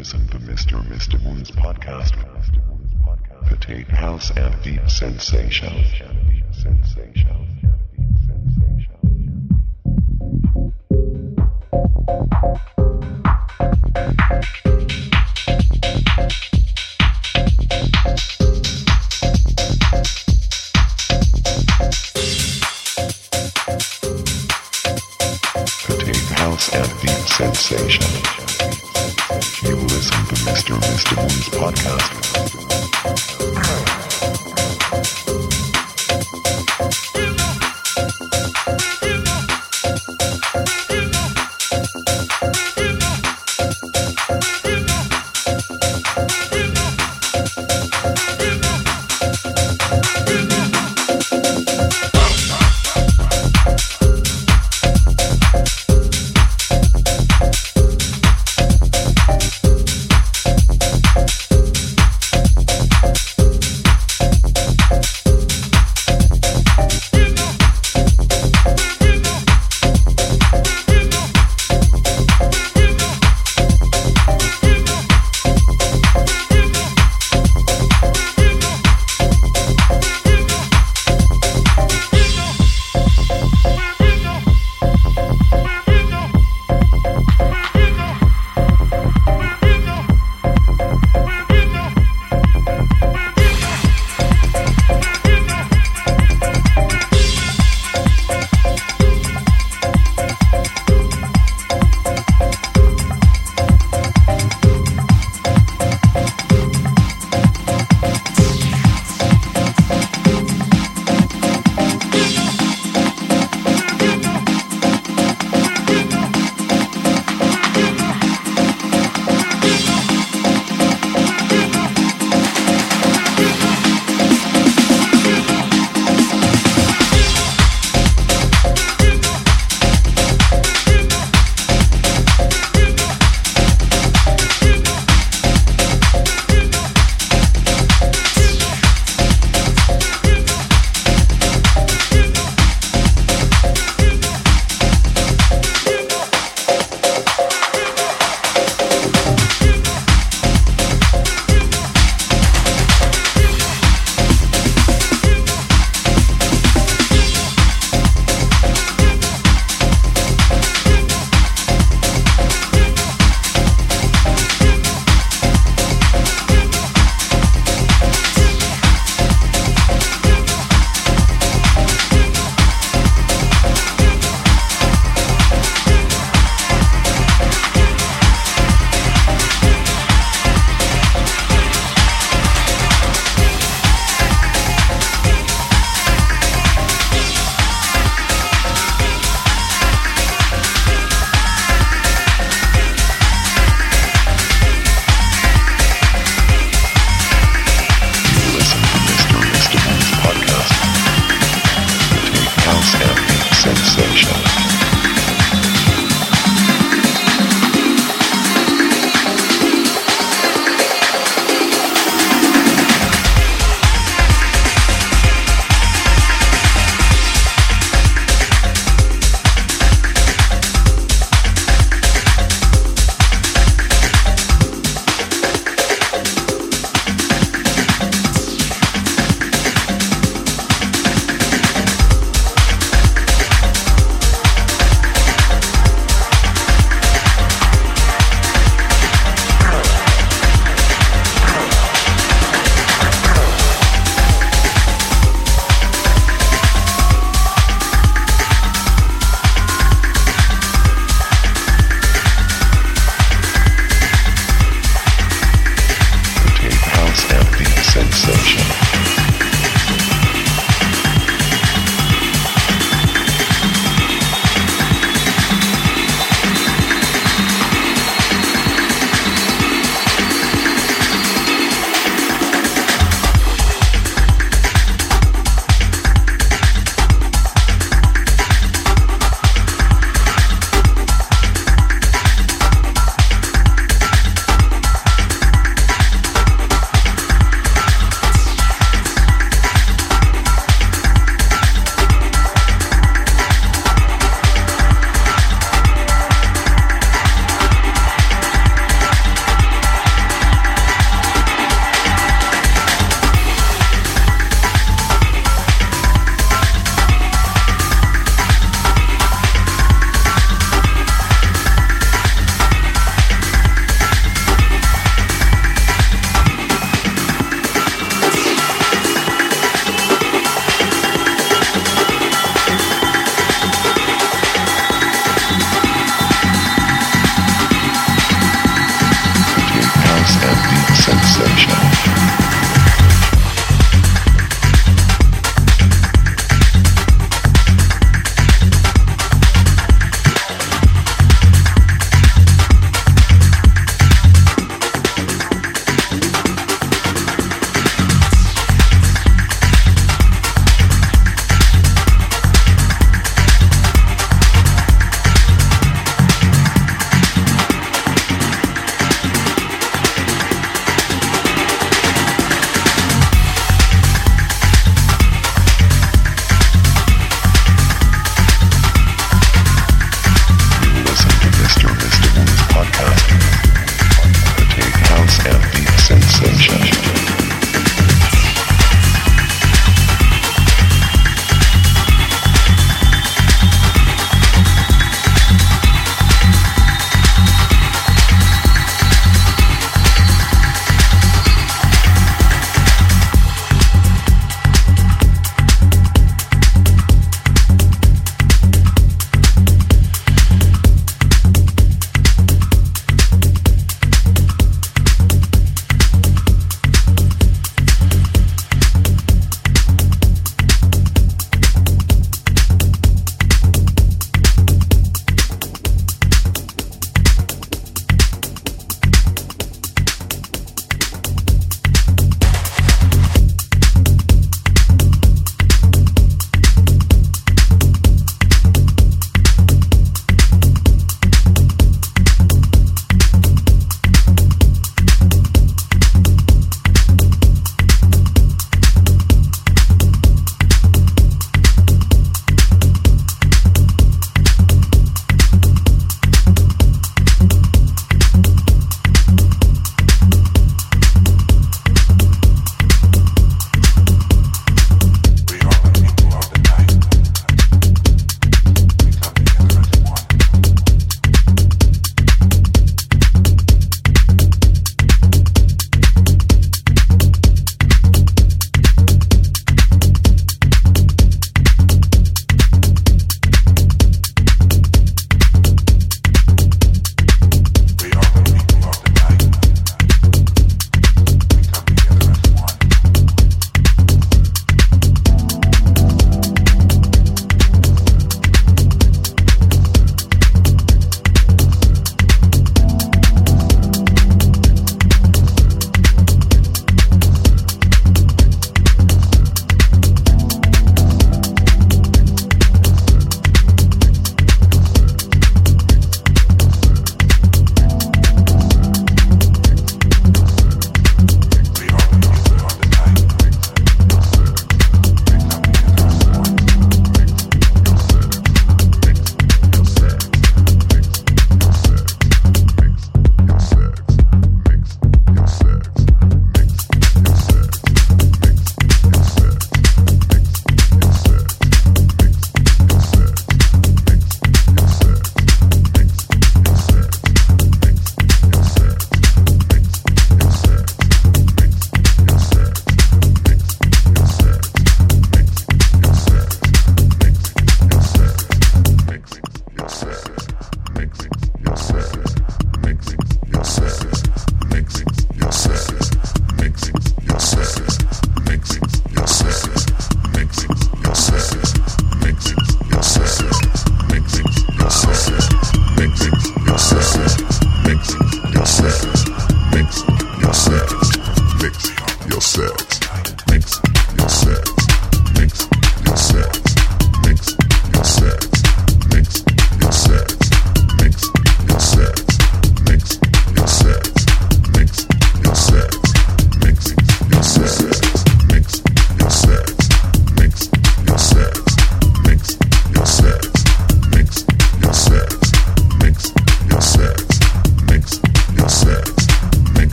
listen to Mr. Mr. Moon's podcast. Potato House and Deep Sensation. Potato podcast.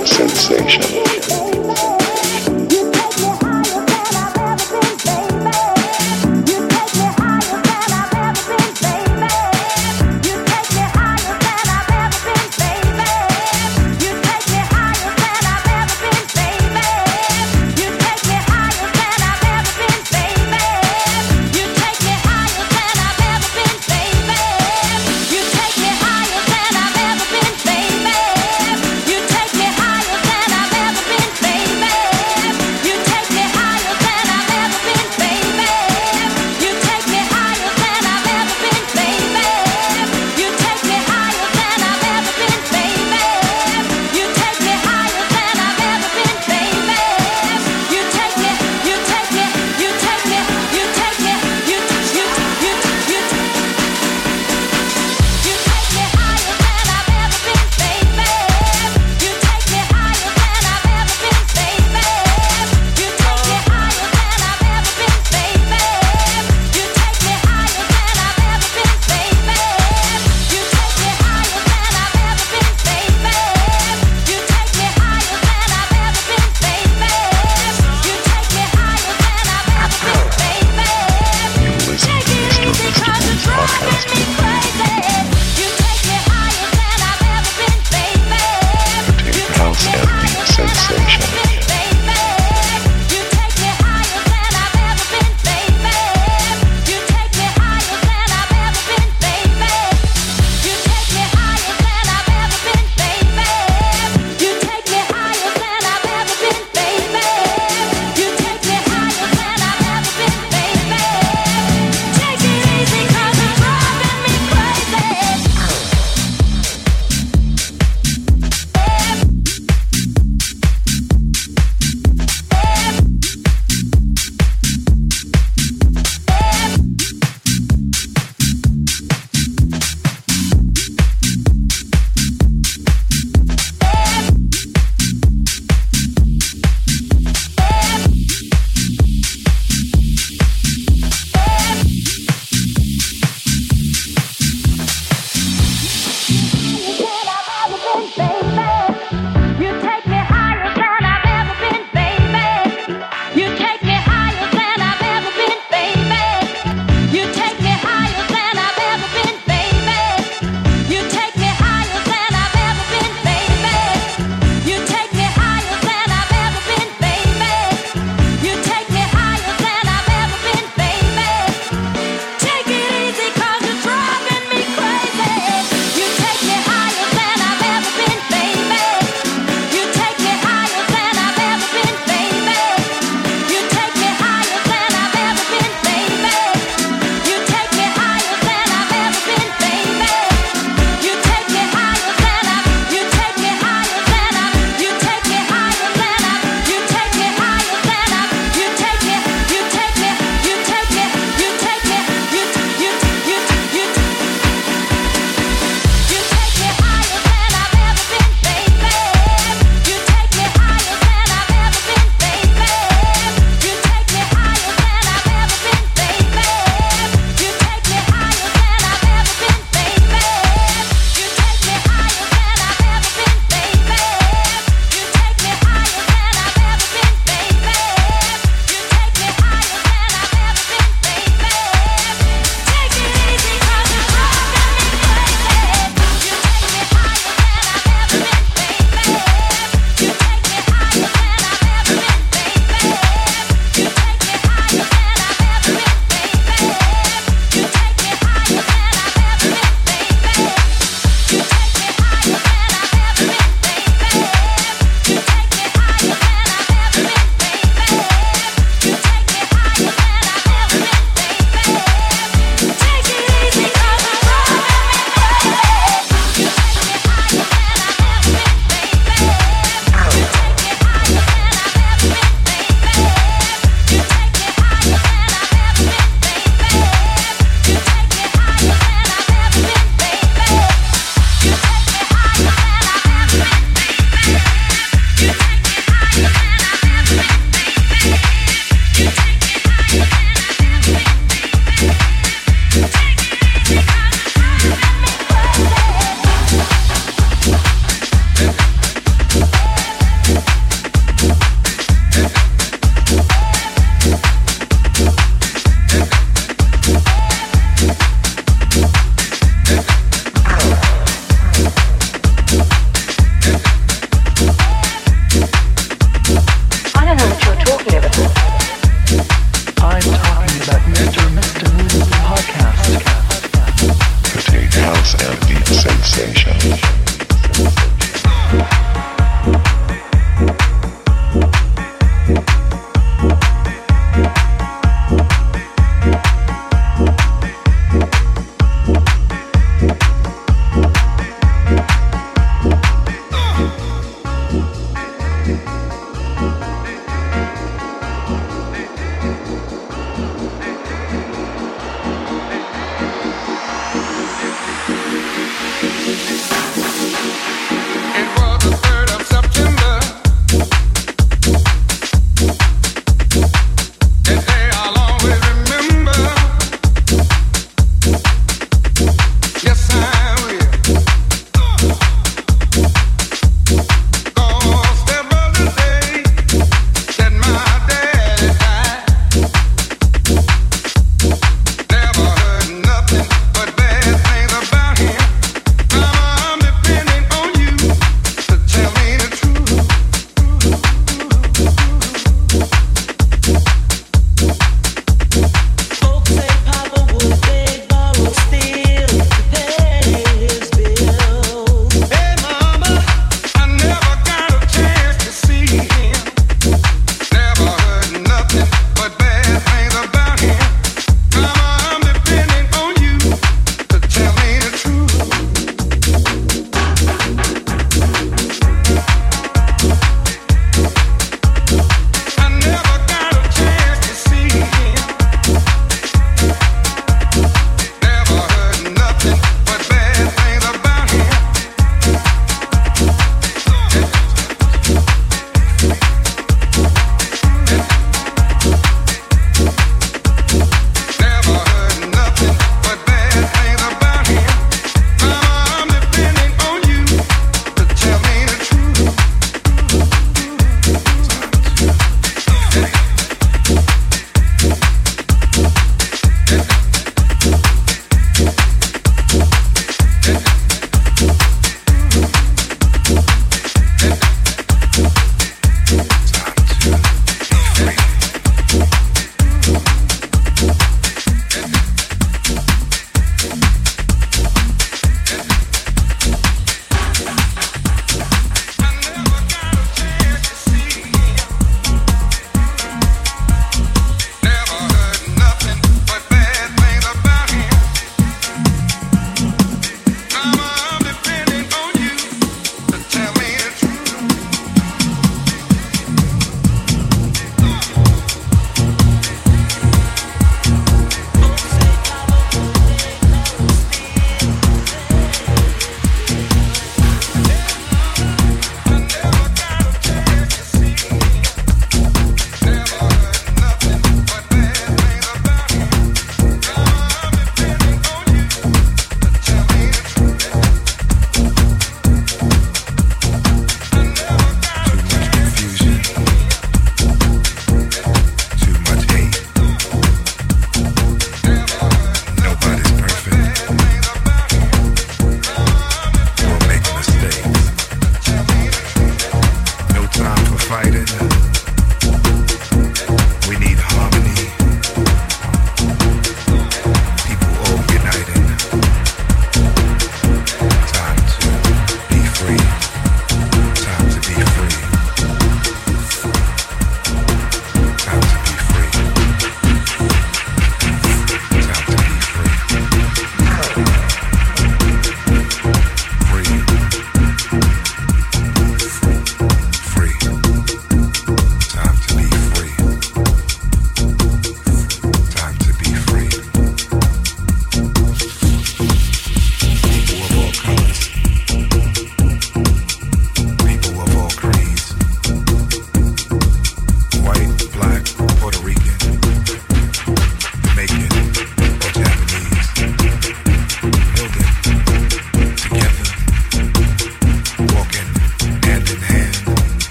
Been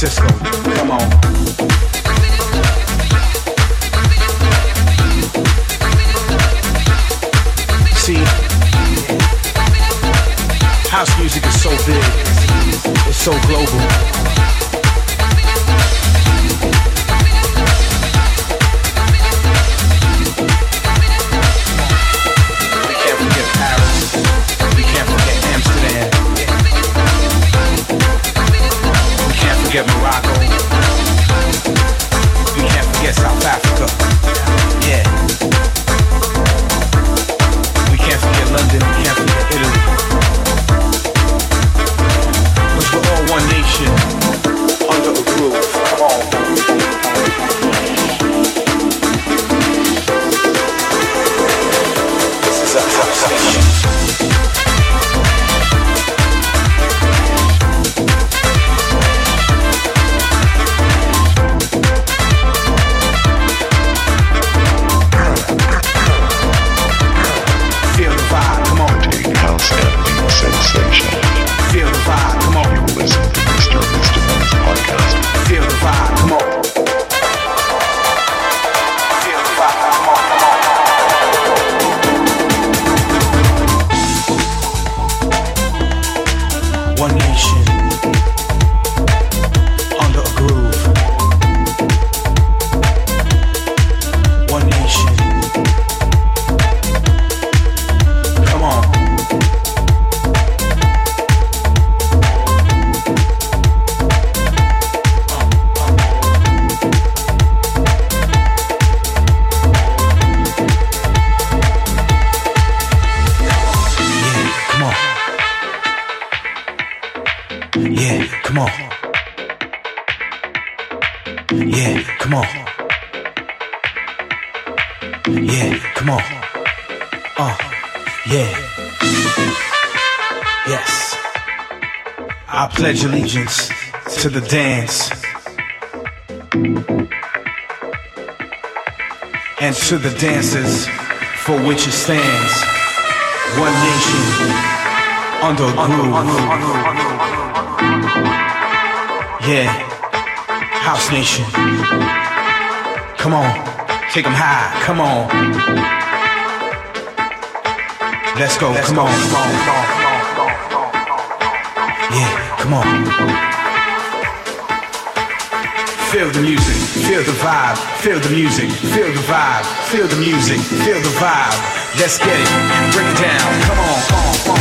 Francisco. Come on. house music is so big, it's so global. to the dance. And to the dances for which it stands. One nation under groove. Yeah, house nation. Come on, take them high, come on. Let's go, Let's come go. on. Yeah, come on. Feel the music, feel the vibe, feel the music, feel the vibe, feel the music, feel the vibe. Let's get it, break it down, come on, come on, come on.